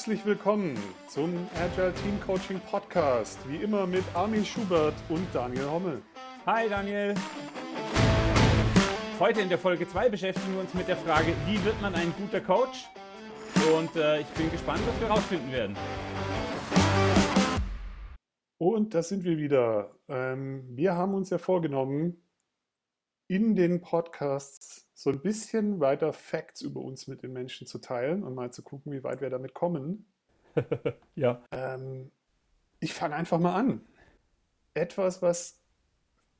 Herzlich willkommen zum Agile Team Coaching Podcast. Wie immer mit Armin Schubert und Daniel Hommel. Hi Daniel. Heute in der Folge 2 beschäftigen wir uns mit der Frage, wie wird man ein guter Coach? Und äh, ich bin gespannt, was wir rausfinden werden. Und da sind wir wieder. Ähm, wir haben uns ja vorgenommen, in den Podcasts so ein bisschen weiter Facts über uns mit den Menschen zu teilen und mal zu gucken, wie weit wir damit kommen. ja. Ähm, ich fange einfach mal an. Etwas, was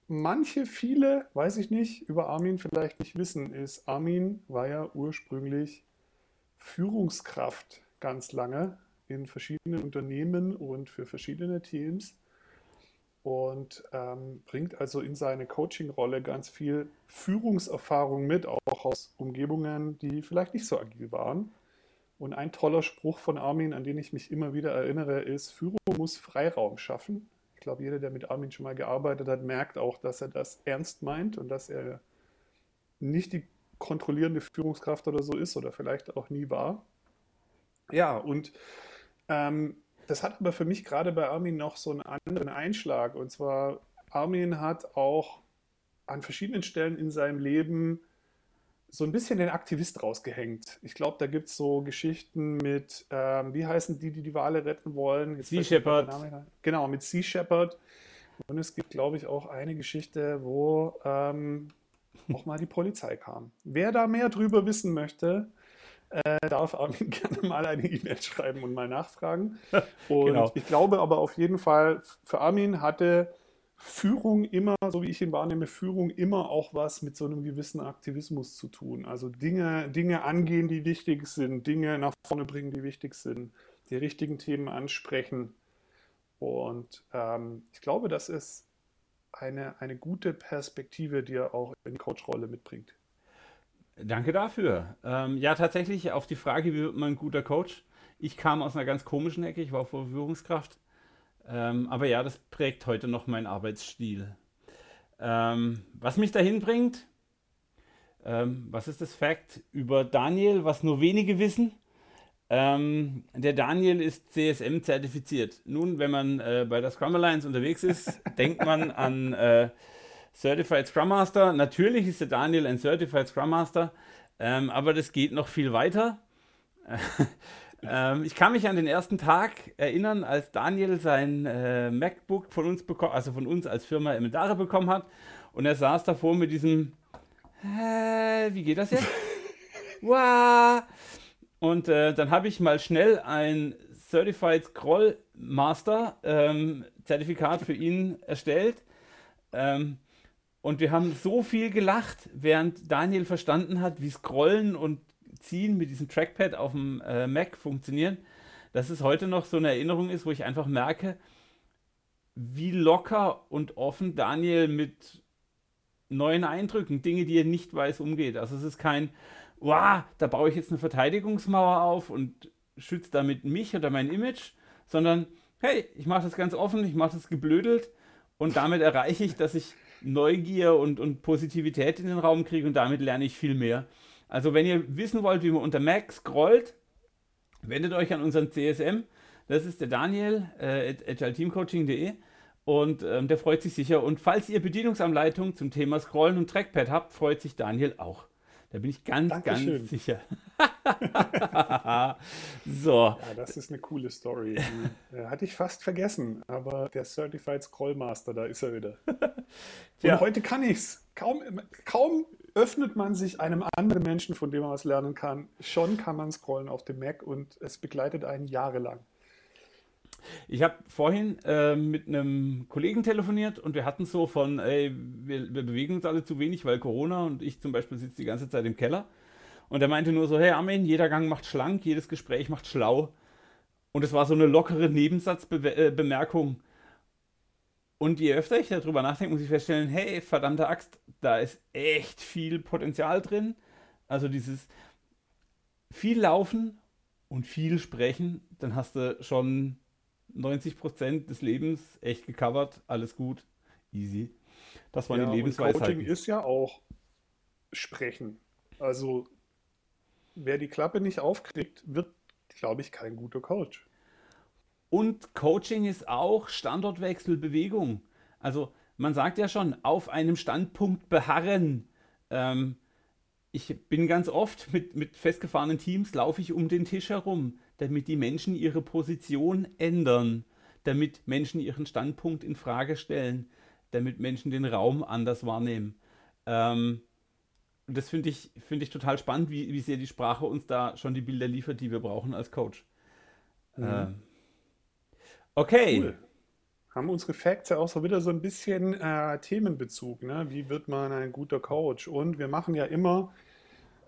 manche, viele, weiß ich nicht, über Armin vielleicht nicht wissen, ist, Armin war ja ursprünglich Führungskraft ganz lange in verschiedenen Unternehmen und für verschiedene Teams und ähm, bringt also in seine Coaching-Rolle ganz viel Führungserfahrung mit, auch aus Umgebungen, die vielleicht nicht so agil waren. Und ein toller Spruch von Armin, an den ich mich immer wieder erinnere, ist, Führung muss Freiraum schaffen. Ich glaube, jeder, der mit Armin schon mal gearbeitet hat, merkt auch, dass er das ernst meint und dass er nicht die kontrollierende Führungskraft oder so ist oder vielleicht auch nie war. Ja, und ähm, das hat aber für mich gerade bei Armin noch so einen anderen Einschlag. Und zwar, Armin hat auch an verschiedenen Stellen in seinem Leben so ein bisschen den Aktivist rausgehängt. Ich glaube, da gibt es so Geschichten mit, ähm, wie heißen die, die die Wale retten wollen? Sea Shepherd. Genau, mit Sea Shepherd. Und es gibt, glaube ich, auch eine Geschichte, wo ähm, auch mal die Polizei kam. Wer da mehr drüber wissen möchte, äh, darf Armin gerne mal eine E-Mail schreiben und mal nachfragen. Und genau. ich glaube aber auf jeden Fall, für Armin hatte Führung immer, so wie ich ihn wahrnehme, Führung immer auch was mit so einem gewissen Aktivismus zu tun. Also Dinge, Dinge angehen, die wichtig sind, Dinge nach vorne bringen, die wichtig sind, die richtigen Themen ansprechen. Und ähm, ich glaube, das ist eine, eine gute Perspektive, die er auch in die Coach-Rolle mitbringt. Danke dafür. Ähm, ja, tatsächlich auf die Frage, wie wird man ein guter Coach? Ich kam aus einer ganz komischen Ecke, ich war Führungskraft. Ähm, aber ja, das prägt heute noch meinen Arbeitsstil. Ähm, was mich dahin bringt, ähm, was ist das Fakt über Daniel, was nur wenige wissen? Ähm, der Daniel ist CSM zertifiziert. Nun, wenn man äh, bei der Scrum Alliance unterwegs ist, denkt man an äh, Certified Scrum Master. Natürlich ist der Daniel ein Certified Scrum Master, ähm, aber das geht noch viel weiter. ähm, ich kann mich an den ersten Tag erinnern, als Daniel sein äh, MacBook von uns bekommen, also von uns als Firma Emendare bekommen hat. Und er saß davor mit diesem, äh, wie geht das jetzt? wow. Und äh, dann habe ich mal schnell ein Certified Scroll Master ähm, Zertifikat für ihn erstellt. Ähm, und wir haben so viel gelacht, während Daniel verstanden hat, wie Scrollen und Ziehen mit diesem Trackpad auf dem äh, Mac funktionieren, dass es heute noch so eine Erinnerung ist, wo ich einfach merke, wie locker und offen Daniel mit neuen Eindrücken, Dinge, die er nicht weiß, umgeht. Also es ist kein, wow, da baue ich jetzt eine Verteidigungsmauer auf und schütze damit mich oder mein Image, sondern hey, ich mache das ganz offen, ich mache das geblödelt und damit erreiche ich, dass ich Neugier und, und Positivität in den Raum kriege und damit lerne ich viel mehr. Also wenn ihr wissen wollt, wie man unter Mac scrollt, wendet euch an unseren CSM. Das ist der Daniel, äh, agileteamcoaching.de und ähm, der freut sich sicher. Und falls ihr Bedienungsanleitungen zum Thema Scrollen und Trackpad habt, freut sich Daniel auch. Da bin ich ganz, Dankeschön. ganz sicher. so. Ja, das ist eine coole Story. Die, äh, hatte ich fast vergessen, aber der Certified Scrollmaster, da ist er wieder. Und ja. heute kann ich's. Kaum, kaum öffnet man sich einem anderen Menschen, von dem man was lernen kann, schon kann man scrollen auf dem Mac und es begleitet einen jahrelang. Ich habe vorhin äh, mit einem Kollegen telefoniert und wir hatten so von, ey, wir, wir, bewegen uns alle zu wenig, weil Corona und ich zum Beispiel sitze die ganze Zeit im Keller. Und er meinte nur so, hey Armin, jeder Gang macht schlank, jedes Gespräch macht schlau. Und es war so eine lockere Nebensatzbemerkung. Äh, und je öfter ich darüber nachdenke, muss ich feststellen, hey, verdammte Axt, da ist echt viel Potenzial drin. Also dieses viel laufen und viel sprechen, dann hast du schon 90 Prozent des Lebens echt gecovert, alles gut, easy. Das war ja, die Lebensweisheit. Coaching ist ja auch sprechen. Also wer die Klappe nicht aufkriegt, wird glaube ich, kein guter Coach. Und Coaching ist auch Standortwechsel, Bewegung. Also man sagt ja schon, auf einem Standpunkt beharren. Ähm, ich bin ganz oft mit, mit festgefahrenen Teams, laufe ich um den Tisch herum, damit die Menschen ihre Position ändern, damit Menschen ihren Standpunkt in Frage stellen, damit Menschen den Raum anders wahrnehmen. Ähm, das finde ich, find ich total spannend, wie, wie sehr die Sprache uns da schon die Bilder liefert, die wir brauchen als Coach. Mhm. Ähm, okay. Cool. Haben unsere Facts ja auch so wieder so ein bisschen äh, Themenbezug. Ne? Wie wird man ein guter Coach? Und wir machen ja immer,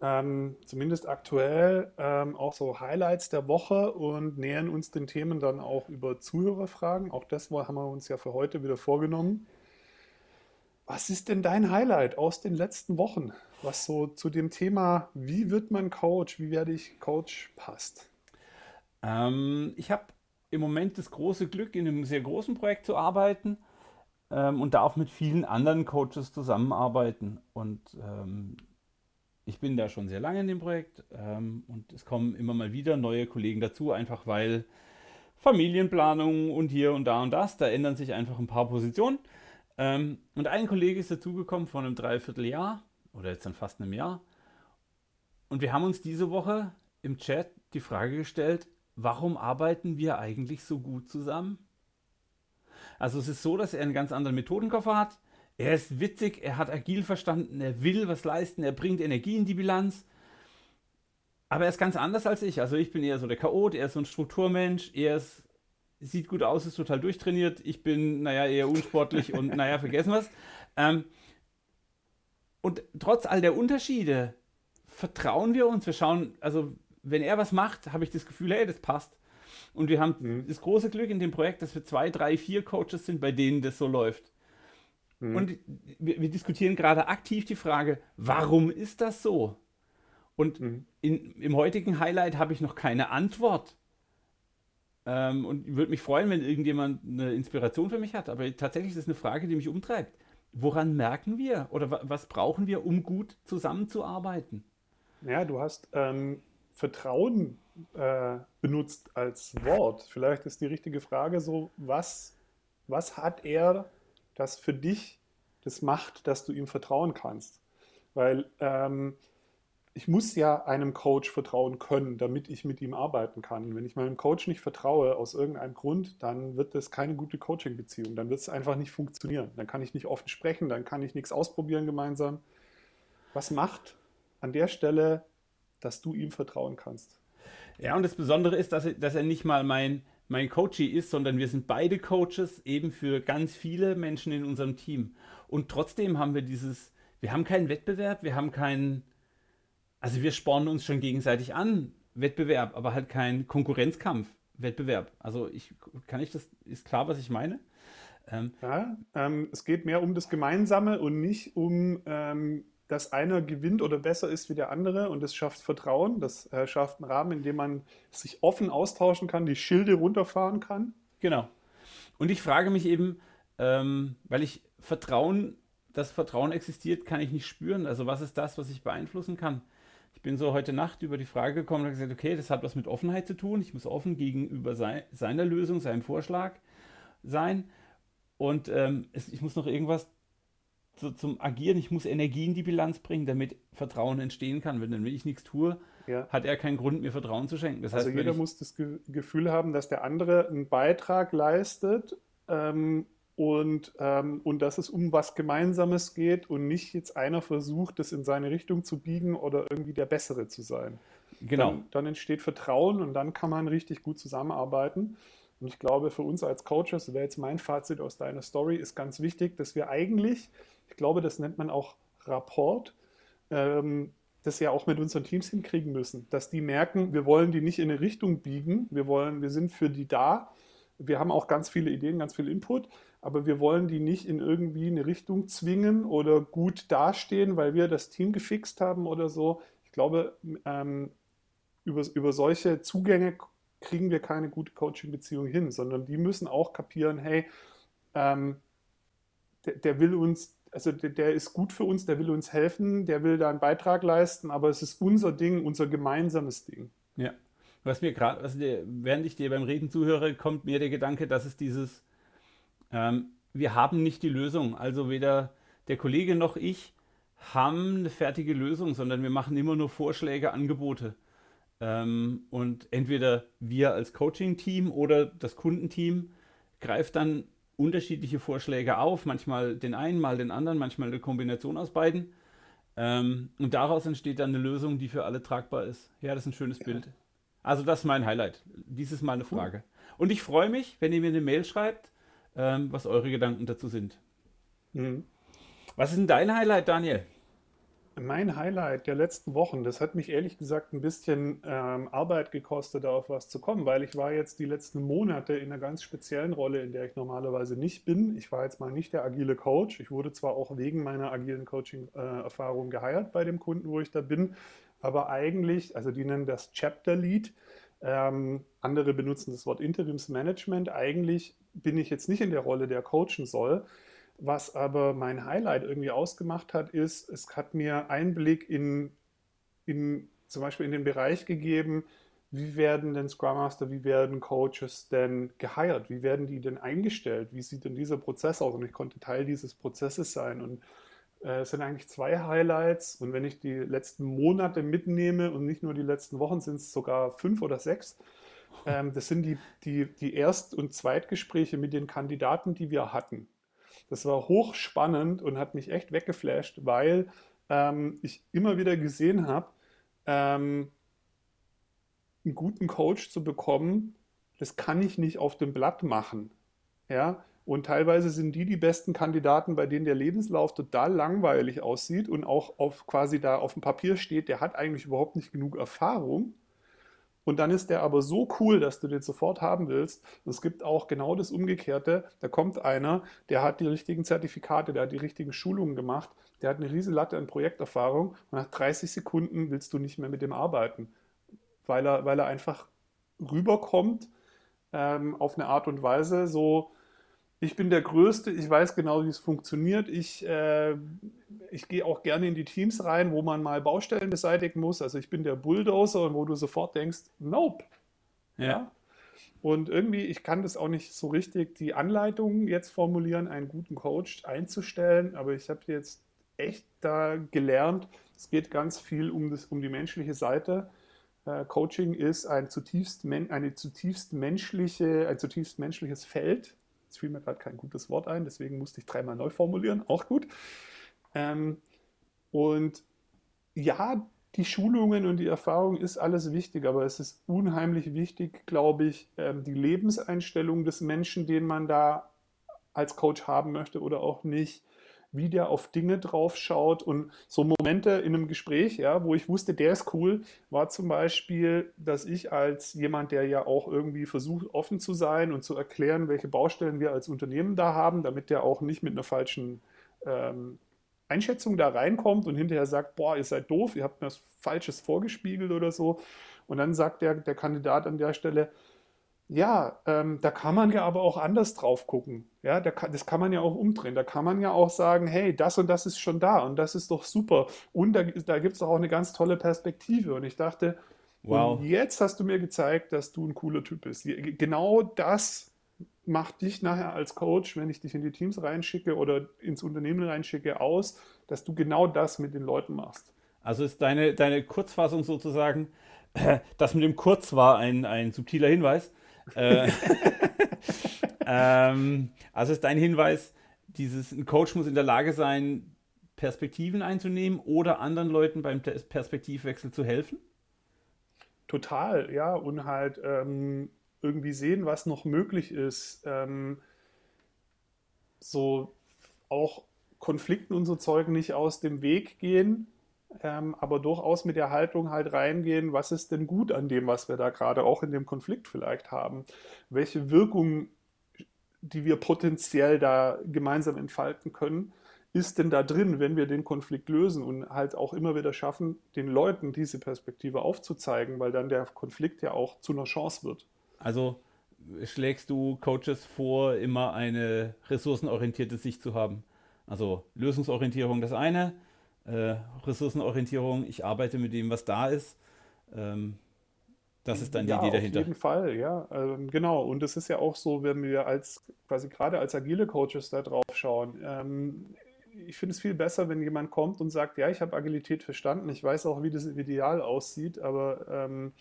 ähm, zumindest aktuell, ähm, auch so Highlights der Woche und nähern uns den Themen dann auch über Zuhörerfragen. Auch das haben wir uns ja für heute wieder vorgenommen. Was ist denn dein Highlight aus den letzten Wochen, was so zu dem Thema, wie wird man Coach, wie werde ich Coach, passt? Ähm, ich habe im Moment das große Glück, in einem sehr großen Projekt zu arbeiten ähm, und da auch mit vielen anderen Coaches zusammenarbeiten. Und ähm, ich bin da schon sehr lange in dem Projekt ähm, und es kommen immer mal wieder neue Kollegen dazu, einfach weil Familienplanung und hier und da und das, da ändern sich einfach ein paar Positionen. Ähm, und ein Kollege ist dazugekommen vor einem Dreivierteljahr oder jetzt dann fast einem Jahr. Und wir haben uns diese Woche im Chat die Frage gestellt, warum arbeiten wir eigentlich so gut zusammen? Also es ist so, dass er einen ganz anderen Methodenkoffer hat. Er ist witzig, er hat agil verstanden, er will was leisten, er bringt Energie in die Bilanz. Aber er ist ganz anders als ich. Also ich bin eher so der Chaot, er ist so ein Strukturmensch, er ist, sieht gut aus, ist total durchtrainiert. Ich bin, naja, eher unsportlich und naja, vergessen was. Ähm, und trotz all der Unterschiede vertrauen wir uns. Wir schauen, also wenn er was macht, habe ich das Gefühl, hey, das passt. Und wir haben mhm. das große Glück in dem Projekt, dass wir zwei, drei, vier Coaches sind, bei denen das so läuft. Mhm. Und wir, wir, diskutieren gerade aktiv die Frage, warum ist das so? Und mhm. in, im heutigen Highlight habe ich noch keine Antwort. Ähm, und würde mich freuen, wenn irgendjemand eine Inspiration für mich hat. Aber tatsächlich ist es eine Frage, die mich umtreibt. Woran merken wir oder was brauchen wir, um gut zusammenzuarbeiten? Ja, du hast ähm, Vertrauen äh, benutzt als Wort. Vielleicht ist die richtige Frage so, was, was hat er, das für dich das macht, dass du ihm vertrauen kannst? Weil ähm, ich muss ja einem Coach vertrauen können, damit ich mit ihm arbeiten kann. Wenn ich meinem Coach nicht vertraue, aus irgendeinem Grund, dann wird das keine gute Coaching-Beziehung. Dann wird es einfach nicht funktionieren. Dann kann ich nicht offen sprechen, dann kann ich nichts ausprobieren gemeinsam. Was macht an der Stelle dass du ihm vertrauen kannst. Ja, und das Besondere ist, dass er, dass er nicht mal mein, mein Coachie ist, sondern wir sind beide Coaches eben für ganz viele Menschen in unserem Team. Und trotzdem haben wir dieses, wir haben keinen Wettbewerb, wir haben keinen, also wir spornen uns schon gegenseitig an, Wettbewerb, aber halt kein Konkurrenzkampf, Wettbewerb. Also ich, kann ich das, ist klar, was ich meine? Ähm, ja, ähm, es geht mehr um das Gemeinsame und nicht um ähm, dass einer gewinnt oder besser ist wie der andere und das schafft Vertrauen, das äh, schafft einen Rahmen, in dem man sich offen austauschen kann, die Schilde runterfahren kann. Genau. Und ich frage mich eben, ähm, weil ich Vertrauen, das Vertrauen existiert, kann ich nicht spüren. Also was ist das, was ich beeinflussen kann? Ich bin so heute Nacht über die Frage gekommen und gesagt, okay, das hat was mit Offenheit zu tun. Ich muss offen gegenüber sei, seiner Lösung, seinem Vorschlag sein. Und ähm, es, ich muss noch irgendwas so zum Agieren, ich muss Energie in die Bilanz bringen, damit Vertrauen entstehen kann. Wenn dann ich nichts tue, ja. hat er keinen Grund, mir Vertrauen zu schenken. Das also heißt, jeder muss das Ge Gefühl haben, dass der andere einen Beitrag leistet ähm, und, ähm, und dass es um was Gemeinsames geht und nicht jetzt einer versucht, das in seine Richtung zu biegen oder irgendwie der Bessere zu sein. Genau. Dann, dann entsteht Vertrauen und dann kann man richtig gut zusammenarbeiten. Und ich glaube, für uns als Coaches, das wäre jetzt mein Fazit aus deiner Story, ist ganz wichtig, dass wir eigentlich ich glaube, das nennt man auch Rapport, ähm, das ja auch mit unseren Teams hinkriegen müssen, dass die merken, wir wollen die nicht in eine Richtung biegen, wir wollen, wir sind für die da, wir haben auch ganz viele Ideen, ganz viel Input, aber wir wollen die nicht in irgendwie eine Richtung zwingen oder gut dastehen, weil wir das Team gefixt haben oder so. Ich glaube, ähm, über, über solche Zugänge kriegen wir keine gute Coaching-Beziehung hin, sondern die müssen auch kapieren, hey, ähm, der, der, will uns also der, der, ist gut für uns, der will uns helfen, der will da einen Beitrag leisten, aber es ist unser Ding, unser gemeinsames Ding. Ja. Was mir gerade, also während ich dir beim Reden zuhöre, kommt mir der Gedanke, dass es dieses, ähm, wir haben nicht die Lösung. Also weder der Kollege noch ich haben eine fertige Lösung, sondern wir machen immer nur Vorschläge, Angebote. Ähm, und entweder wir als Coaching-Team oder das Kundenteam greift dann unterschiedliche Vorschläge auf, manchmal den einen, mal den anderen, manchmal eine Kombination aus beiden. Ähm, und daraus entsteht dann eine Lösung, die für alle tragbar ist. Ja, das ist ein schönes ja. Bild. Also das ist mein Highlight. Dies ist meine Frage. Und ich freue mich, wenn ihr mir eine Mail schreibt, ähm, was eure Gedanken dazu sind. Mhm. Was ist denn dein Highlight, Daniel? Mein Highlight der letzten Wochen, das hat mich ehrlich gesagt ein bisschen ähm, Arbeit gekostet, da auf was zu kommen, weil ich war jetzt die letzten Monate in einer ganz speziellen Rolle, in der ich normalerweise nicht bin. Ich war jetzt mal nicht der agile Coach. Ich wurde zwar auch wegen meiner agilen Coaching-Erfahrung äh, geheiert bei dem Kunden, wo ich da bin, aber eigentlich, also die nennen das Chapter Lead, ähm, andere benutzen das Wort Interimsmanagement. Eigentlich bin ich jetzt nicht in der Rolle, der coachen soll, was aber mein Highlight irgendwie ausgemacht hat, ist, es hat mir Einblick in, in zum Beispiel in den Bereich gegeben, wie werden denn Scrum Master, wie werden Coaches denn geheiert, wie werden die denn eingestellt, wie sieht denn dieser Prozess aus? Und ich konnte Teil dieses Prozesses sein. Und äh, es sind eigentlich zwei Highlights. Und wenn ich die letzten Monate mitnehme und nicht nur die letzten Wochen, sind es sogar fünf oder sechs. Ähm, das sind die, die, die Erst- und Zweitgespräche mit den Kandidaten, die wir hatten. Das war hochspannend und hat mich echt weggeflasht, weil ähm, ich immer wieder gesehen habe, ähm, einen guten Coach zu bekommen, das kann ich nicht auf dem Blatt machen. Ja, und teilweise sind die die besten Kandidaten, bei denen der Lebenslauf total langweilig aussieht und auch auf quasi da auf dem Papier steht, der hat eigentlich überhaupt nicht genug Erfahrung. Und dann ist der aber so cool, dass du den sofort haben willst. Es gibt auch genau das Umgekehrte. Da kommt einer, der hat die richtigen Zertifikate, der hat die richtigen Schulungen gemacht, der hat eine riesige Latte an Projekterfahrung und nach 30 Sekunden willst du nicht mehr mit dem arbeiten, weil er, weil er einfach rüberkommt ähm, auf eine Art und Weise so, ich bin der Größte, ich weiß genau, wie es funktioniert. Ich, äh, ich gehe auch gerne in die Teams rein, wo man mal Baustellen beseitigen muss. Also ich bin der Bulldozer und wo du sofort denkst, nope. Ja. ja. Und irgendwie, ich kann das auch nicht so richtig, die Anleitung jetzt formulieren, einen guten Coach einzustellen, aber ich habe jetzt echt da gelernt, es geht ganz viel um, das, um die menschliche Seite. Äh, Coaching ist ein zutiefst, eine zutiefst menschliche, ein zutiefst menschliches Feld Jetzt fiel mir gerade kein gutes Wort ein, deswegen musste ich dreimal neu formulieren. Auch gut. Ähm, und ja, die Schulungen und die Erfahrung ist alles wichtig, aber es ist unheimlich wichtig, glaube ich, ähm, die Lebenseinstellung des Menschen, den man da als Coach haben möchte oder auch nicht wie der auf Dinge drauf schaut. Und so Momente in einem Gespräch, ja, wo ich wusste, der ist cool, war zum Beispiel, dass ich als jemand, der ja auch irgendwie versucht, offen zu sein und zu erklären, welche Baustellen wir als Unternehmen da haben, damit der auch nicht mit einer falschen ähm, Einschätzung da reinkommt und hinterher sagt, boah, ihr seid doof, ihr habt mir was Falsches vorgespiegelt oder so. Und dann sagt der, der Kandidat an der Stelle, ja, ähm, da kann man ja aber auch anders drauf gucken. Ja, da kann, das kann man ja auch umdrehen. Da kann man ja auch sagen, hey, das und das ist schon da und das ist doch super. Und da, da gibt es doch auch eine ganz tolle Perspektive. Und ich dachte, wow. jetzt hast du mir gezeigt, dass du ein cooler Typ bist. Genau das macht dich nachher als Coach, wenn ich dich in die Teams reinschicke oder ins Unternehmen reinschicke, aus, dass du genau das mit den Leuten machst. Also ist deine, deine Kurzfassung sozusagen, das mit dem Kurz war ein, ein subtiler Hinweis. Äh, ähm, also ist dein Hinweis, dieses, ein Coach muss in der Lage sein, Perspektiven einzunehmen oder anderen Leuten beim Perspektivwechsel zu helfen? Total, ja. Und halt ähm, irgendwie sehen, was noch möglich ist. Ähm, so auch Konflikten und so Zeugen nicht aus dem Weg gehen, ähm, aber durchaus mit der Haltung halt reingehen, was ist denn gut an dem, was wir da gerade auch in dem Konflikt vielleicht haben? Welche Wirkung, die wir potenziell da gemeinsam entfalten können, ist denn da drin, wenn wir den Konflikt lösen und halt auch immer wieder schaffen, den Leuten diese Perspektive aufzuzeigen, weil dann der Konflikt ja auch zu einer Chance wird. Also schlägst du Coaches vor, immer eine ressourcenorientierte Sicht zu haben? Also Lösungsorientierung das eine, äh, Ressourcenorientierung, ich arbeite mit dem, was da ist. Ähm, Das ist dann die Ja, Idee auf dahinter. jeden Fall, ja. Ähm, genau. Und es ist ja auch so, wenn wir als quasi gerade als agile Coaches da drauf schauen. Ähm, ich finde es viel besser, wenn jemand kommt und sagt, ja, ich habe Agilität verstanden, ich weiß auch, wie das Ideal aussieht, aber ähm,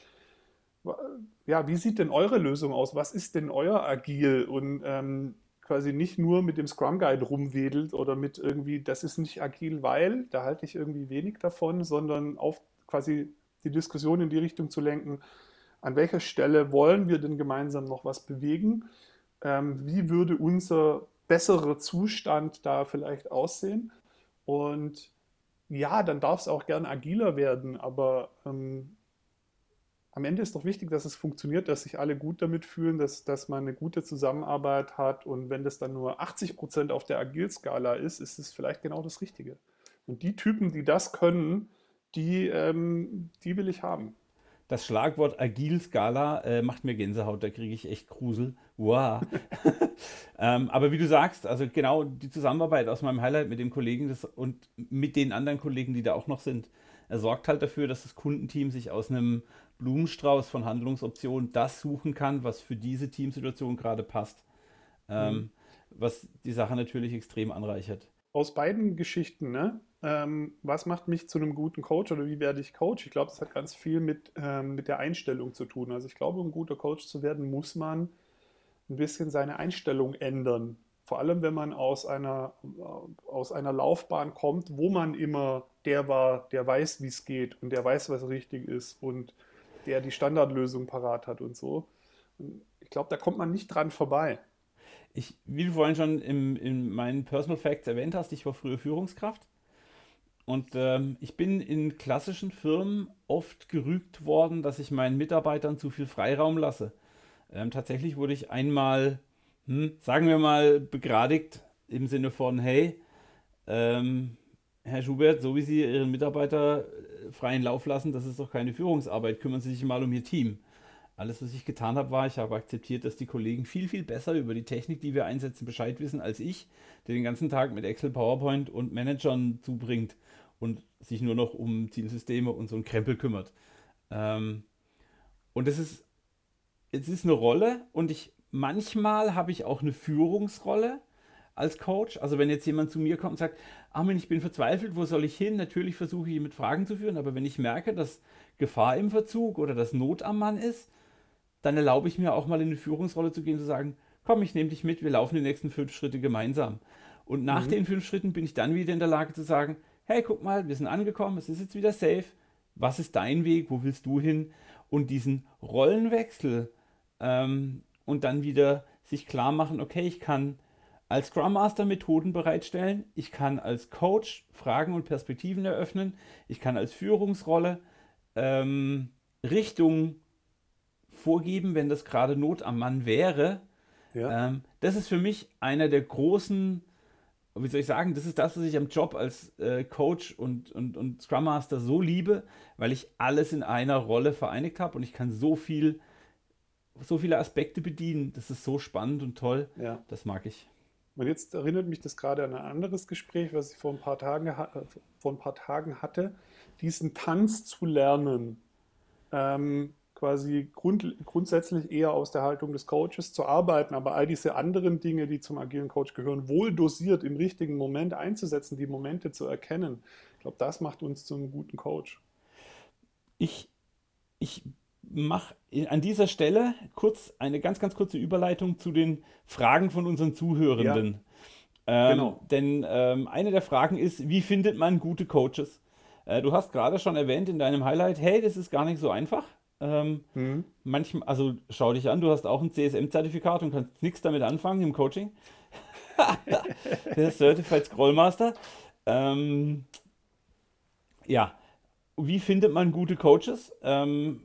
ja, wie sieht denn eure Lösung aus? Was ist denn euer Agil? Und ähm, quasi nicht nur mit dem Scrum Guide rumwedelt oder mit irgendwie, das ist nicht agil, weil, da halte ich irgendwie wenig davon, sondern auf quasi die Diskussion in die Richtung zu lenken, an welcher Stelle wollen wir denn gemeinsam noch was bewegen? Ähm, wie würde unser besserer Zustand da vielleicht aussehen? Und ja, dann darf es auch gern agiler werden, aber ähm, am Ende ist doch wichtig, dass es funktioniert, dass sich alle gut damit fühlen, dass, dass man eine gute Zusammenarbeit hat. Und wenn das dann nur 80 Prozent auf der Agil-Skala ist, ist es vielleicht genau das Richtige. Und die Typen, die das können, die, ähm, die will ich haben. Das Schlagwort Agil-Skala äh, macht mir Gänsehaut, da kriege ich echt Grusel. Wow. ähm, aber wie du sagst, also genau die Zusammenarbeit aus meinem Highlight mit dem Kollegen das, und mit den anderen Kollegen, die da auch noch sind, er sorgt halt dafür, dass das Kundenteam sich aus einem Blumenstrauß von Handlungsoptionen das suchen kann, was für diese Teamsituation gerade passt. Ähm, was die Sache natürlich extrem anreichert. Aus beiden Geschichten, ne? Ähm, was macht mich zu einem guten Coach oder wie werde ich Coach? Ich glaube, das hat ganz viel mit, ähm, mit der Einstellung zu tun. Also ich glaube, um guter Coach zu werden, muss man ein bisschen seine Einstellung ändern. Vor allem, wenn man aus einer, äh, aus einer Laufbahn kommt, wo man immer der war, der weiß, wie es geht und der weiß, was richtig ist und der die Standardlösung parat hat und so. Ich glaube, da kommt man nicht dran vorbei. Ich, wie du vorhin schon im, in meinen Personal Facts erwähnt hast, ich war früher Führungskraft. Und ähm, ich bin in klassischen Firmen oft gerügt worden, dass ich meinen Mitarbeitern zu viel Freiraum lasse. Ähm, tatsächlich wurde ich einmal, hm, sagen wir mal, begradigt im Sinne von, hey, ähm, Herr Schubert, so wie Sie Ihren Mitarbeiter äh, freien Lauf lassen, das ist doch keine Führungsarbeit, kümmern Sie sich mal um Ihr Team. Alles, was ich getan habe, war, ich habe akzeptiert, dass die Kollegen viel, viel besser über die Technik, die wir einsetzen, Bescheid wissen als ich, der den ganzen Tag mit Excel, PowerPoint und Managern zubringt und sich nur noch um Zielsysteme und so ein Krempel kümmert. Ähm, und es ist, es ist eine Rolle und ich manchmal habe ich auch eine Führungsrolle als Coach. Also wenn jetzt jemand zu mir kommt und sagt, Armin, ich bin verzweifelt, wo soll ich hin? Natürlich versuche ich ihn mit Fragen zu führen, aber wenn ich merke, dass Gefahr im Verzug oder dass Not am Mann ist, dann erlaube ich mir auch mal in eine Führungsrolle zu gehen, zu sagen, komm, ich nehme dich mit, wir laufen die nächsten fünf Schritte gemeinsam. Und nach Mhm. den fünf Schritten bin ich dann wieder in der Lage zu sagen, hey, guck mal, wir sind angekommen, es ist jetzt wieder safe. Was ist dein Weg? Wo willst du hin? Und diesen Rollenwechsel ähm, und dann wieder sich klar machen, okay, ich kann als Scrum Master Methoden bereitstellen, ich kann als Coach Fragen und Perspektiven eröffnen, ich kann als Führungsrolle ähm, Richtung vorgeben, wenn das gerade Not am Mann wäre. Ja. Ähm, das ist für mich einer der großen, wie soll ich sagen, das ist das, was ich am Job als äh, Coach und, und, und Scrum Master so liebe, weil ich alles in einer Rolle vereinigt habe und ich kann so viel, so viele Aspekte bedienen. Das ist so spannend und toll. ja. Das mag ich. Und jetzt erinnert mich das gerade an ein anderes Gespräch, was ich vor ein paar Tagen, äh, vor ein paar Tagen hatte, diesen Tanz zu lernen. Ähm, quasi grund, grundsätzlich eher aus der Haltung des Coaches zu arbeiten, aber all diese anderen Dinge, die zum agilen Coach gehören, wohl dosiert im richtigen Moment einzusetzen, die Momente zu erkennen. Ich glaube, das macht uns zu einem guten Coach. Ich, ich mache an dieser Stelle kurz eine ganz, ganz kurze Überleitung zu den Fragen von unseren Zuhörenden. Ähm, genau. Denn ähm, eine der Fragen ist, wie findet man gute Coaches? Äh, du hast gerade schon erwähnt in deinem Highlight, hey, das ist gar nicht so einfach. Ähm, Mhm. manchmal, also schau dich an, du hast auch ein CSM-Zertifikat und kannst nichts damit anfangen im Coaching. Der Certified Scrollmaster. Ähm, ja, wie findet man gute Coaches? Ähm,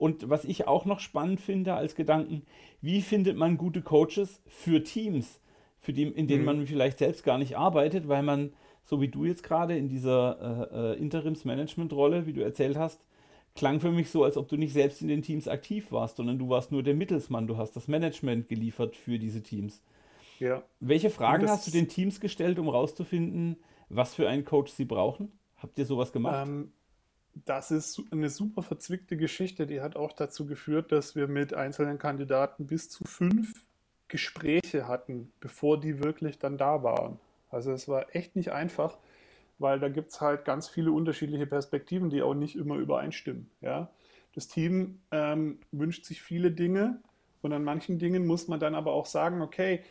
und was ich auch noch spannend finde als Gedanken, wie findet man gute Coaches für Teams, für die, in denen Mhm. man vielleicht selbst gar nicht arbeitet, weil man, so wie du jetzt gerade in dieser äh, äh, Interims-Management-Rolle, wie du erzählt hast, klang für mich so, als ob du nicht selbst in den Teams aktiv warst, sondern du warst nur der Mittelsmann, du hast das Management geliefert für diese Teams. Ja. Welche Fragen hast du den Teams gestellt, um rauszufinden, was für einen Coach sie brauchen? Habt ihr sowas gemacht? Ähm, das ist eine super verzwickte Geschichte. Die hat auch dazu geführt, dass wir mit einzelnen Kandidaten bis zu fünf Gespräche hatten, bevor die wirklich dann da waren. Also es war echt nicht einfach, weil da gibt es halt ganz viele unterschiedliche Perspektiven, die auch nicht immer übereinstimmen. Ja? Das Team ähm, wünscht sich viele Dinge und an manchen Dingen muss man dann aber auch sagen, okay,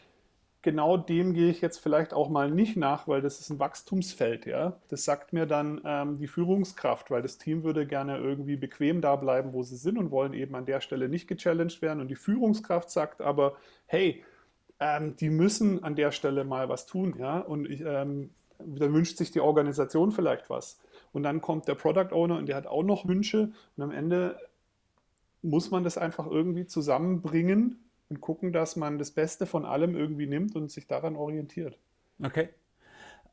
genau dem gehe ich jetzt vielleicht auch mal nicht nach, weil das ist ein Wachstumsfeld, ja. Das sagt mir dann ähm, die Führungskraft, weil das Team würde gerne irgendwie bequem da bleiben, wo sie sind und wollen eben an der Stelle nicht gechallenged werden. Und die Führungskraft sagt aber, hey, ähm, die müssen an der Stelle mal was tun, ja. Und ich, ähm, dann wünscht sich die Organisation vielleicht was. Und dann kommt der Product Owner und der hat auch noch Wünsche. Und am Ende muss man das einfach irgendwie zusammenbringen und gucken, dass man das Beste von allem irgendwie nimmt und sich daran orientiert. Okay.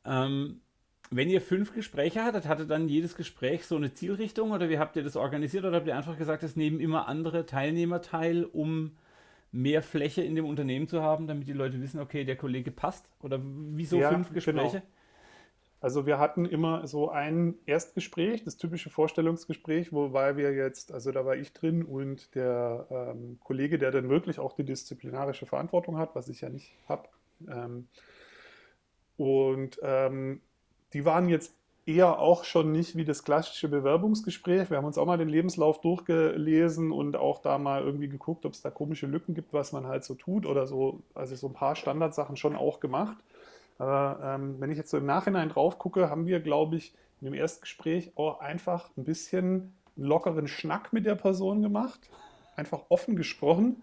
Ähm, wenn ihr fünf Gespräche hattet, hatte dann jedes Gespräch so eine Zielrichtung oder wie habt ihr das organisiert oder habt ihr einfach gesagt, es nehmen immer andere Teilnehmer teil, um mehr Fläche in dem Unternehmen zu haben, damit die Leute wissen, okay, der Kollege passt? Oder wieso ja, fünf Gespräche? Genau. Also wir hatten immer so ein Erstgespräch, das typische Vorstellungsgespräch, wobei wir jetzt, also da war ich drin und der ähm, Kollege, der dann wirklich auch die disziplinarische Verantwortung hat, was ich ja nicht habe. Ähm, und ähm, die waren jetzt eher auch schon nicht wie das klassische Bewerbungsgespräch. Wir haben uns auch mal den Lebenslauf durchgelesen und auch da mal irgendwie geguckt, ob es da komische Lücken gibt, was man halt so tut oder so. Also so ein paar Standardsachen schon auch gemacht. Aber ähm, wenn ich jetzt so im Nachhinein drauf gucke, haben wir, glaube ich, in dem Erstgespräch auch einfach ein bisschen einen lockeren Schnack mit der Person gemacht, einfach offen gesprochen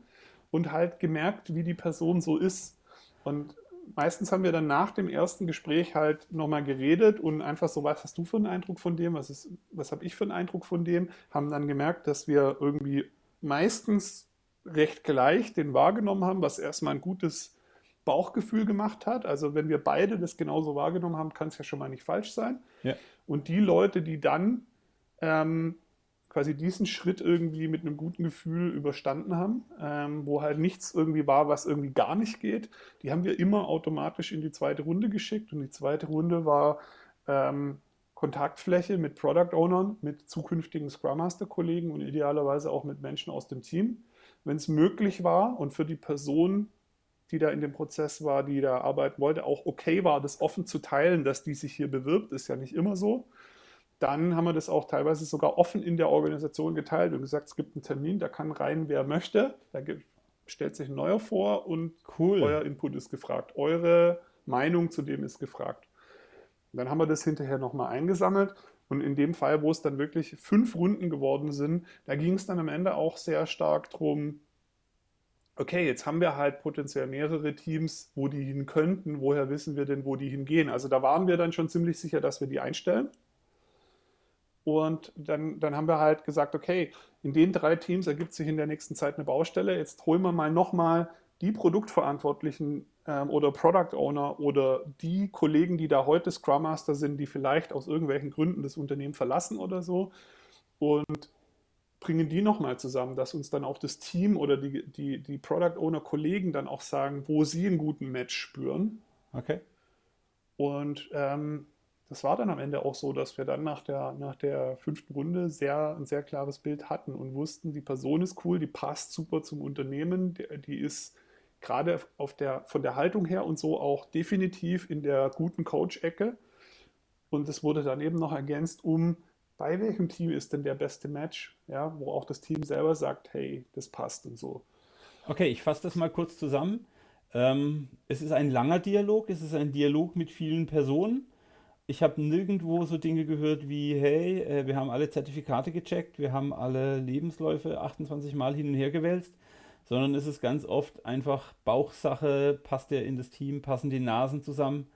und halt gemerkt, wie die Person so ist. Und meistens haben wir dann nach dem ersten Gespräch halt nochmal geredet und einfach so, was hast du für einen Eindruck von dem, was, was habe ich für einen Eindruck von dem, haben dann gemerkt, dass wir irgendwie meistens recht gleich den wahrgenommen haben, was erstmal ein gutes Bauchgefühl gemacht hat. Also wenn wir beide das genauso wahrgenommen haben, kann es ja schon mal nicht falsch sein. Ja. Und die Leute, die dann ähm, quasi diesen Schritt irgendwie mit einem guten Gefühl überstanden haben, ähm, wo halt nichts irgendwie war, was irgendwie gar nicht geht, die haben wir immer automatisch in die zweite Runde geschickt. Und die zweite Runde war ähm, Kontaktfläche mit Product Ownern, mit zukünftigen Scrum Master Kollegen und idealerweise auch mit Menschen aus dem Team. Wenn es möglich war und für die Person die da in dem Prozess war, die da arbeiten wollte, auch okay war, das offen zu teilen, dass die sich hier bewirbt, ist ja nicht immer so. Dann haben wir das auch teilweise sogar offen in der Organisation geteilt und gesagt, es gibt einen Termin, da kann rein, wer möchte. Da stellt sich ein neuer vor und cool. euer Input ist gefragt. Eure Meinung zu dem ist gefragt. dann haben wir das hinterher nochmal eingesammelt. Und in dem Fall, wo es dann wirklich fünf Runden geworden sind, da ging es dann am Ende auch sehr stark darum, okay, jetzt haben wir halt potenziell mehrere Teams, wo die hin könnten. Woher wissen wir denn, wo die hingehen? Also da waren wir dann schon ziemlich sicher, dass wir die einstellen. Und dann, dann haben wir halt gesagt, okay, in den drei Teams ergibt sich in der nächsten Zeit eine Baustelle. Jetzt holen wir mal nochmal die Produktverantwortlichen ähm, oder Product Owner oder die Kollegen, die da heute Scrum Master sind, die vielleicht aus irgendwelchen Gründen das Unternehmen verlassen oder so. Und bringen die nochmal zusammen, dass uns dann auch das Team oder die, die, die Product Owner Kollegen dann auch sagen, wo sie einen guten Match spüren. Okay. Und ähm, das war dann am Ende auch so, dass wir dann nach der, nach der fünften Runde sehr, ein sehr klares Bild hatten und wussten, die Person ist cool, die passt super zum Unternehmen, die, die ist gerade auf der, von der Haltung her und so auch definitiv in der guten Coach-Ecke. Und es wurde dann eben noch ergänzt um bei welchem Team ist denn der beste Match, ja, wo auch das Team selber sagt, hey, das passt und so. Okay, ich fasse das mal kurz zusammen. Ähm, es ist ein langer Dialog, es ist ein Dialog mit vielen Personen. Ich habe nirgendwo so Dinge gehört wie, hey, äh, wir haben alle Zertifikate gecheckt, wir haben alle Lebensläufe 28 Mal hin und her gewälzt, sondern es ist ganz oft einfach Bauchsache, passt der in das Team, passen die Nasen zusammen.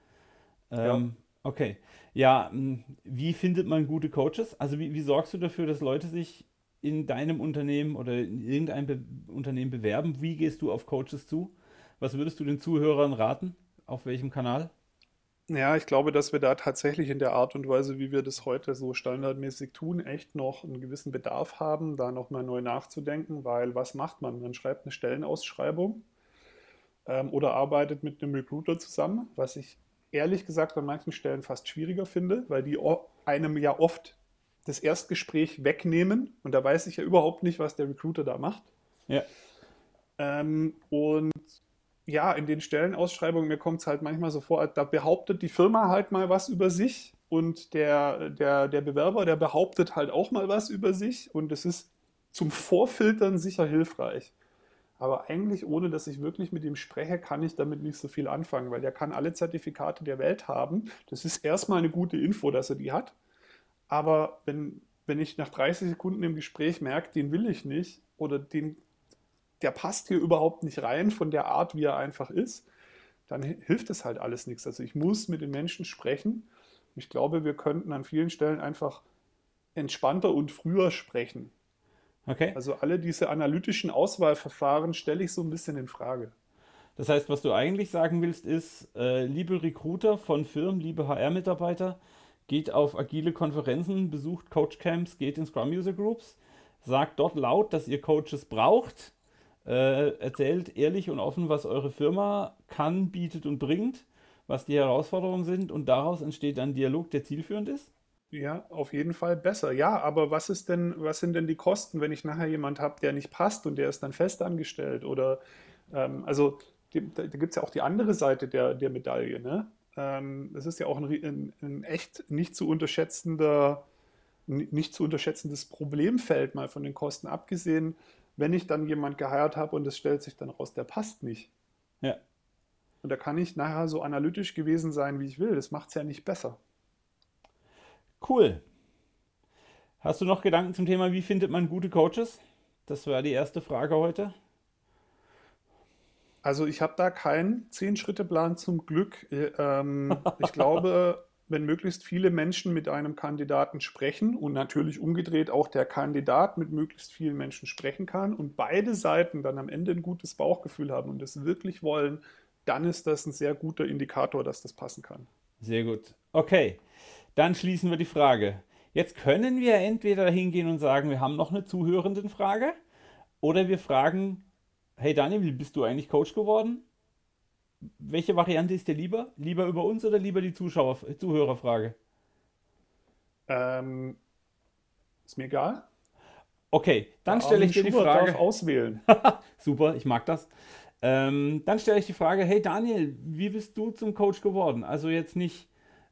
Ähm, ja. Okay. Ja, hm, wie findet man gute Coaches? Also wie, wie sorgst du dafür, dass Leute sich in deinem Unternehmen oder in irgendeinem Be Unternehmen bewerben? Wie gehst du auf Coaches zu? Was würdest du den Zuhörern raten? Auf welchem Kanal? Ja, ich glaube, dass wir da tatsächlich in der Art und Weise, wie wir das heute so standardmäßig tun, echt noch einen gewissen Bedarf haben, da nochmal neu nachzudenken, weil was macht man? Man schreibt eine Stellenausschreibung ähm, oder arbeitet mit einem Recruiter zusammen, was ich ehrlich gesagt an manchen Stellen fast schwieriger finde, weil die einem ja oft das Erstgespräch wegnehmen und da weiß ich ja überhaupt nicht, was der Recruiter da macht. Ja. Ähm, und ja, in den Stellenausschreibungen, mir kommt es halt manchmal so vor, da behauptet die Firma halt mal was über sich und der, der, der Bewerber, der behauptet halt auch mal was über sich und es ist zum Vorfiltern sicher hilfreich. Aber eigentlich, ohne dass ich wirklich mit ihm spreche, kann ich damit nicht so viel anfangen, weil der kann alle Zertifikate der Welt haben. Das ist erstmal eine gute Info, dass er die hat. Aber wenn, wenn ich nach 30 Sekunden im Gespräch merke, den will ich nicht oder den, der passt hier überhaupt nicht rein von der Art, wie er einfach ist, dann hilft das halt alles nichts. Also ich muss mit den Menschen sprechen. Ich glaube, wir könnten an vielen Stellen einfach entspannter und früher sprechen. Okay. Also alle diese analytischen Auswahlverfahren stelle ich so ein bisschen in Frage. Das heißt, was du eigentlich sagen willst, ist, äh, liebe Recruiter von Firmen, liebe HR-Mitarbeiter, geht auf agile Konferenzen, besucht Coachcamps, geht in Scrum User Groups, sagt dort laut, dass ihr Coaches braucht, äh, erzählt ehrlich und offen, was eure Firma kann, bietet und bringt, was die Herausforderungen sind und daraus entsteht ein Dialog, der zielführend ist. Ja, auf jeden Fall besser. Ja, aber was ist denn, was sind denn die Kosten, wenn ich nachher jemand habe, der nicht passt und der ist dann fest angestellt? Oder ähm, also die, da gibt es ja auch die andere Seite der, der Medaille. Ne? Ähm, es ist ja auch ein, ein, ein, echt nicht zu unterschätzender, nicht zu unterschätzendes Problemfeld, mal von den Kosten abgesehen, wenn ich dann jemand geheiert habe und es stellt sich dann raus, der passt nicht. Ja. Und da kann ich nachher so analytisch gewesen sein, wie ich will. Das macht es ja nicht besser. Cool. Hast du noch Gedanken zum Thema, wie findet man gute Coaches? Das war die erste Frage heute. Also ich habe da keinen Zehn-Schritte-Plan zum Glück. Ähm, ich glaube, wenn möglichst viele Menschen mit einem Kandidaten sprechen und natürlich umgedreht auch der Kandidat mit möglichst vielen Menschen sprechen kann und beide Seiten dann am Ende ein gutes Bauchgefühl haben und es wirklich wollen, dann ist das ein sehr guter Indikator, dass das passen kann. Sehr gut. Okay. Dann schließen wir die Frage. Jetzt können wir entweder hingehen und sagen, wir haben noch eine Zuhörendenfrage, oder wir fragen, hey Daniel, wie bist du eigentlich Coach geworden? Welche Variante ist dir lieber? Lieber über uns oder lieber die Zuschauer, Zuhörerfrage? Ähm, ist mir egal. Okay, dann stelle ich dir die Frage. Darf auswählen. Super, ich mag das. Ähm, dann stelle ich die Frage, hey Daniel, wie bist du zum Coach geworden? Also jetzt nicht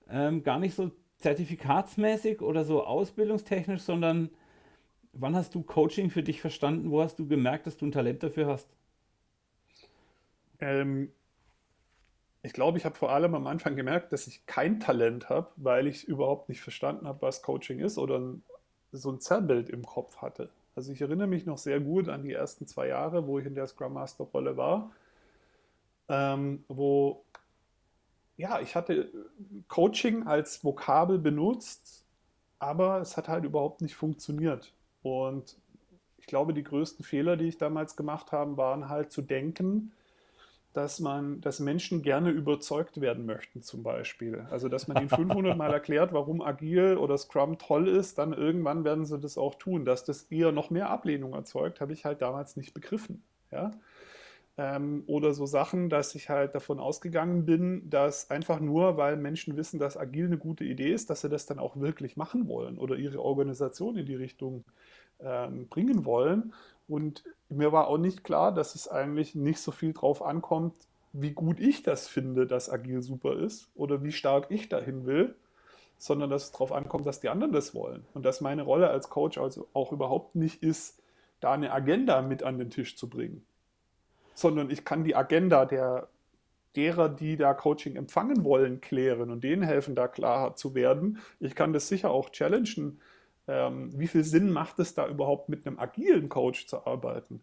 ähm, gar nicht so zertifikatsmäßig oder so ausbildungstechnisch, sondern wann hast du Coaching für dich verstanden? Wo hast du gemerkt, dass du ein Talent dafür hast? Ähm, ich glaube, ich habe vor allem am Anfang gemerkt, dass ich kein Talent habe, weil ich überhaupt nicht verstanden habe, was Coaching ist oder so ein Zerrbild im Kopf hatte. Also ich erinnere mich noch sehr gut an die ersten zwei Jahre, wo ich in der Scrum Master Rolle war, ähm, wo ja, ich hatte Coaching als Vokabel benutzt, aber es hat halt überhaupt nicht funktioniert. Und ich glaube, die größten Fehler, die ich damals gemacht habe, waren halt zu denken, dass man, dass Menschen gerne überzeugt werden möchten, zum Beispiel. Also, dass man ihnen 500 Mal erklärt, warum Agil oder Scrum toll ist, dann irgendwann werden sie das auch tun. Dass das eher noch mehr Ablehnung erzeugt, habe ich halt damals nicht begriffen. Ja? Ähm, oder so Sachen, dass ich halt davon ausgegangen bin, dass einfach nur, weil Menschen wissen, dass agil eine gute Idee ist, dass sie das dann auch wirklich machen wollen oder ihre Organisation in die Richtung ähm, bringen wollen. Und mir war auch nicht klar, dass es eigentlich nicht so viel drauf ankommt, wie gut ich das finde, dass agil super ist oder wie stark ich dahin will, sondern dass es darauf ankommt, dass die anderen das wollen. Und dass meine Rolle als Coach also auch überhaupt nicht ist, da eine Agenda mit an den Tisch zu bringen sondern ich kann die Agenda der, derer, die da Coaching empfangen wollen, klären und denen helfen, da klarer zu werden. Ich kann das sicher auch challengen. Ähm, wie viel Sinn macht es da überhaupt mit einem agilen Coach zu arbeiten?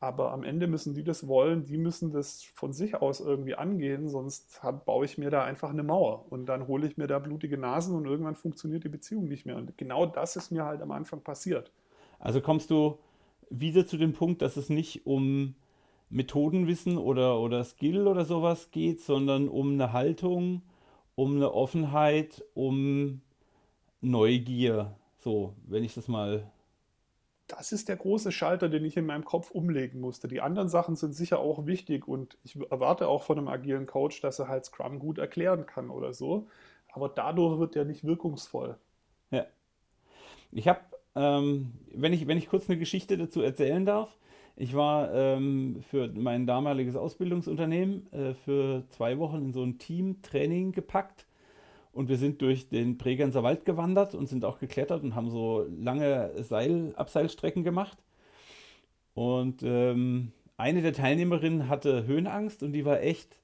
Aber am Ende müssen die das wollen, die müssen das von sich aus irgendwie angehen, sonst hab, baue ich mir da einfach eine Mauer und dann hole ich mir da blutige Nasen und irgendwann funktioniert die Beziehung nicht mehr. Und genau das ist mir halt am Anfang passiert. Also kommst du wieder zu dem Punkt, dass es nicht um Methodenwissen oder, oder Skill oder sowas geht, sondern um eine Haltung, um eine Offenheit, um Neugier. So, wenn ich das mal. Das ist der große Schalter, den ich in meinem Kopf umlegen musste. Die anderen Sachen sind sicher auch wichtig und ich erwarte auch von einem agilen Coach, dass er halt Scrum gut erklären kann oder so. Aber dadurch wird er nicht wirkungsvoll. Ja. Ich habe, ähm, wenn, ich, wenn ich kurz eine Geschichte dazu erzählen darf, ich war ähm, für mein damaliges Ausbildungsunternehmen äh, für zwei Wochen in so ein Team-Training gepackt und wir sind durch den Bregenzer Wald gewandert und sind auch geklettert und haben so lange Seil, Abseilstrecken gemacht. Und ähm, eine der Teilnehmerinnen hatte Höhenangst und die war echt,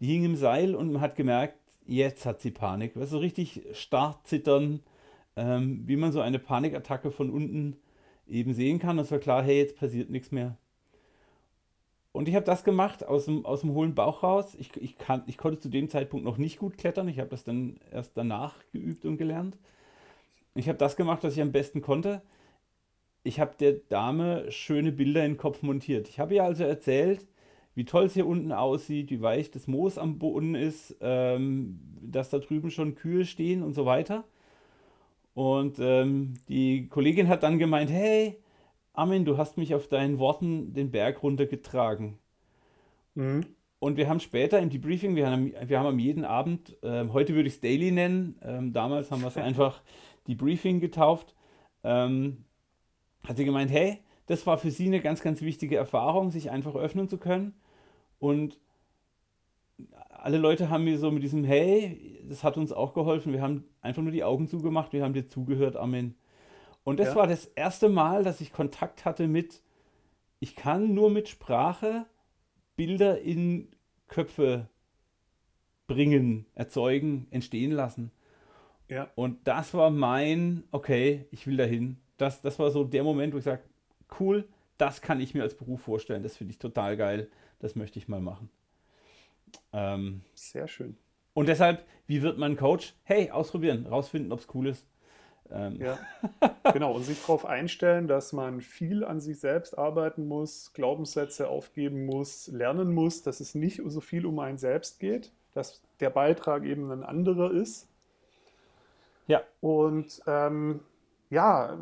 die hing im Seil und man hat gemerkt, jetzt hat sie Panik. Weißt so richtig starr zittern, ähm, wie man so eine Panikattacke von unten eben sehen kann. Und es war klar, hey, jetzt passiert nichts mehr. Und ich habe das gemacht aus dem, aus dem hohlen Bauch raus. Ich, ich, kann, ich konnte zu dem Zeitpunkt noch nicht gut klettern. Ich habe das dann erst danach geübt und gelernt. Ich habe das gemacht, was ich am besten konnte. Ich habe der Dame schöne Bilder in den Kopf montiert. Ich habe ihr also erzählt, wie toll es hier unten aussieht, wie weich das Moos am Boden ist, ähm, dass da drüben schon Kühe stehen und so weiter. Und ähm, die Kollegin hat dann gemeint, hey, Armin, du hast mich auf deinen Worten den Berg runtergetragen. Mhm. Und wir haben später im Debriefing, wir haben, wir haben am jeden Abend, äh, heute würde ich es Daily nennen, ähm, damals haben wir es einfach Debriefing getauft, ähm, hat sie gemeint, hey, das war für sie eine ganz, ganz wichtige Erfahrung, sich einfach öffnen zu können. Und alle Leute haben mir so mit diesem, hey, das hat uns auch geholfen, wir haben einfach nur die Augen zugemacht, wir haben dir zugehört, Amen. Und das ja. war das erste Mal, dass ich Kontakt hatte mit, ich kann nur mit Sprache Bilder in Köpfe bringen, erzeugen, entstehen lassen. Ja. Und das war mein, okay, ich will dahin. Das, das war so der Moment, wo ich sage, cool, das kann ich mir als Beruf vorstellen. Das finde ich total geil. Das möchte ich mal machen. Ähm, Sehr schön. Und deshalb, wie wird man Coach? Hey, ausprobieren, rausfinden, ob es cool ist. Ähm. Ja, genau. Und sich darauf einstellen, dass man viel an sich selbst arbeiten muss, Glaubenssätze aufgeben muss, lernen muss, dass es nicht so viel um einen selbst geht, dass der Beitrag eben ein anderer ist. Ja. Und ähm, ja,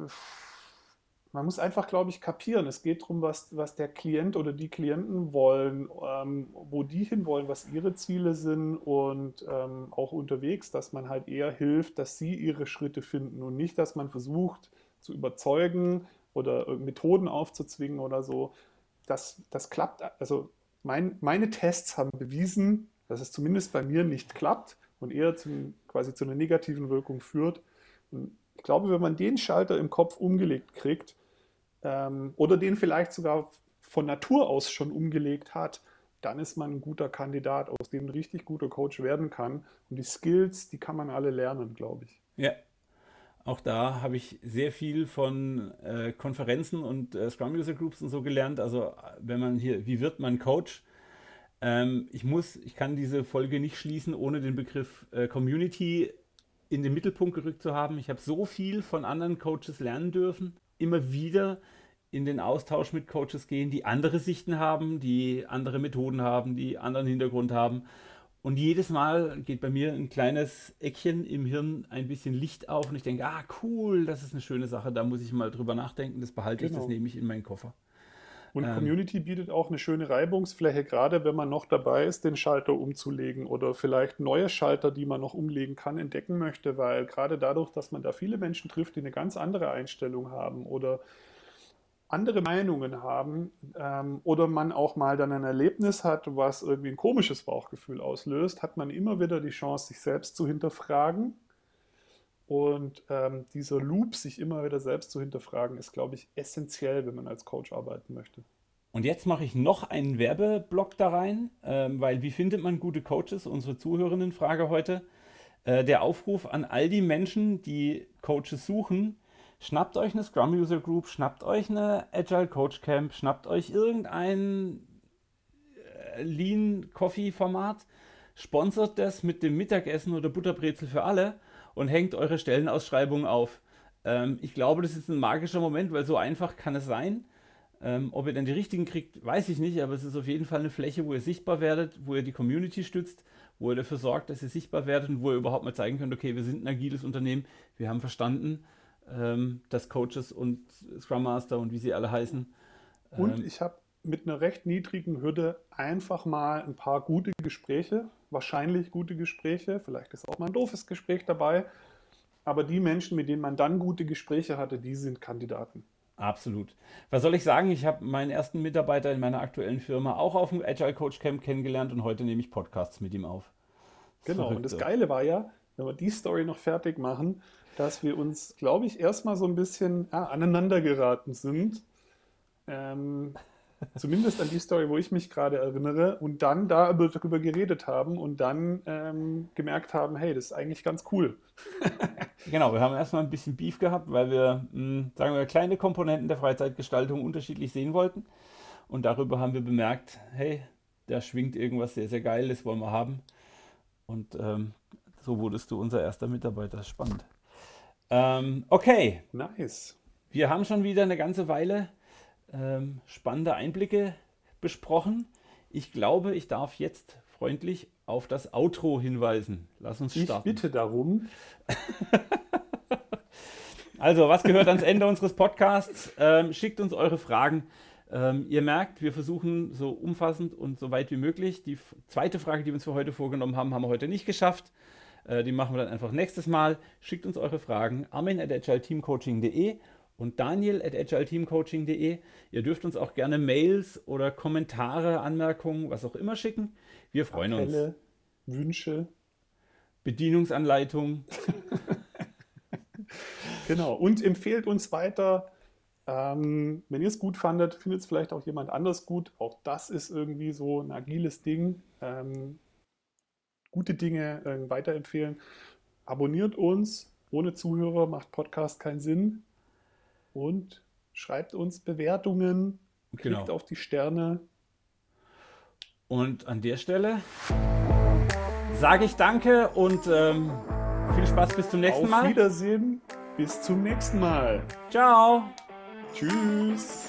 man muss einfach, glaube ich, kapieren. Es geht darum, was, was der Klient oder die Klienten wollen, ähm, wo die hinwollen, was ihre Ziele sind und ähm, auch unterwegs, dass man halt eher hilft, dass sie ihre Schritte finden und nicht, dass man versucht zu überzeugen oder Methoden aufzuzwingen oder so. Das, das klappt. Also mein, meine Tests haben bewiesen, dass es zumindest bei mir nicht klappt und eher zum, quasi zu einer negativen Wirkung führt. Und ich glaube, wenn man den Schalter im Kopf umgelegt kriegt, ähm, oder den vielleicht sogar von Natur aus schon umgelegt hat, dann ist man ein guter Kandidat, aus dem ein richtig guter Coach werden kann. Und die Skills, die kann man alle lernen, glaube ich. Ja. Auch da habe ich sehr viel von äh, Konferenzen und äh, Scrum User Groups und so gelernt. Also wenn man hier, wie wird man Coach? Ähm, ich muss, ich kann diese Folge nicht schließen, ohne den Begriff äh, Community in den Mittelpunkt gerückt zu haben. Ich habe so viel von anderen Coaches lernen dürfen immer wieder in den Austausch mit Coaches gehen, die andere Sichten haben, die andere Methoden haben, die anderen Hintergrund haben. Und jedes Mal geht bei mir ein kleines Eckchen im Hirn ein bisschen Licht auf und ich denke, ah cool, das ist eine schöne Sache, da muss ich mal drüber nachdenken, das behalte genau. ich, das genau. nehme ich in meinen Koffer. Und ähm, Community bietet auch eine schöne Reibungsfläche, gerade wenn man noch dabei ist, den Schalter umzulegen oder vielleicht neue Schalter, die man noch umlegen kann, entdecken möchte, weil gerade dadurch, dass man da viele Menschen trifft, die eine ganz andere Einstellung haben oder andere Meinungen haben ähm, oder man auch mal dann ein Erlebnis hat, was irgendwie ein komisches Bauchgefühl auslöst, hat man immer wieder die Chance, sich selbst zu hinterfragen und ähm, dieser Loop, sich immer wieder selbst zu hinterfragen, ist, glaube ich, essentiell, wenn man als Coach arbeiten möchte. Und jetzt mache ich noch einen Werbeblock da rein, ähm, weil wie findet man gute Coaches? Unsere Zuhörerinnenfrage heute. Äh, der Aufruf an all die Menschen, die Coaches suchen, schnappt euch eine Scrum User Group, schnappt euch eine Agile Coach Camp, schnappt euch irgendein äh, Lean Coffee Format, sponsert das mit dem Mittagessen oder Butterbrezel für alle und hängt eure Stellenausschreibung auf. Ähm, ich glaube, das ist ein magischer Moment, weil so einfach kann es sein. Ähm, ob ihr dann die richtigen kriegt, weiß ich nicht, aber es ist auf jeden Fall eine Fläche, wo ihr sichtbar werdet, wo ihr die Community stützt, wo ihr dafür sorgt, dass ihr sichtbar werdet und wo ihr überhaupt mal zeigen könnt, okay, wir sind ein agiles Unternehmen, wir haben verstanden, ähm, dass Coaches und Scrum Master und wie sie alle heißen. Und ähm, ich habe mit einer recht niedrigen Hürde einfach mal ein paar gute Gespräche, wahrscheinlich gute Gespräche, vielleicht ist auch mal ein doofes Gespräch dabei, aber die Menschen, mit denen man dann gute Gespräche hatte, die sind Kandidaten. Absolut. Was soll ich sagen? Ich habe meinen ersten Mitarbeiter in meiner aktuellen Firma auch auf dem Agile Coach Camp kennengelernt und heute nehme ich Podcasts mit ihm auf. Genau, Verrückt, und das Geile war ja, wenn wir die Story noch fertig machen, dass wir uns, glaube ich, erstmal so ein bisschen ja, aneinander geraten sind. Ähm, zumindest an die Story, wo ich mich gerade erinnere, und dann darüber geredet haben und dann ähm, gemerkt haben, hey, das ist eigentlich ganz cool. genau, wir haben erstmal ein bisschen Beef gehabt, weil wir, mh, hm, sagen wir, kleine Komponenten der Freizeitgestaltung unterschiedlich sehen wollten. Und darüber haben wir bemerkt, hey, da schwingt irgendwas sehr, sehr geil, das wollen wir haben. Und ähm, so wurdest du unser erster Mitarbeiter. Spannend. Ähm, okay. Nice. Wir haben schon wieder eine ganze Weile ähm, spannende Einblicke besprochen. Ich glaube, ich darf jetzt freundlich auf das Outro hinweisen. Lass uns starten. Ich bitte darum. also, was gehört ans Ende unseres Podcasts? Ähm, schickt uns eure Fragen. Ähm, ihr merkt, wir versuchen so umfassend und so weit wie möglich. Die zweite Frage, die wir uns für heute vorgenommen haben, haben wir heute nicht geschafft. Äh, die machen wir dann einfach nächstes Mal. Schickt uns eure Fragen. Armin at agileteamcoaching.de und Daniel at agileteamcoaching.de. Ihr dürft uns auch gerne Mails oder Kommentare, Anmerkungen, was auch immer schicken. Wir freuen Appelle, uns. Wünsche. Bedienungsanleitung. genau. Und empfehlt uns weiter. Ähm, wenn ihr es gut fandet, findet es vielleicht auch jemand anders gut. Auch das ist irgendwie so ein agiles Ding. Ähm, gute Dinge äh, weiterempfehlen. Abonniert uns. Ohne Zuhörer macht Podcast keinen Sinn. Und schreibt uns Bewertungen. Klickt genau. auf die Sterne. Und an der Stelle sage ich danke und ähm, viel Spaß bis zum nächsten auf Mal. Auf Wiedersehen. Bis zum nächsten Mal. Ciao. Tschüss.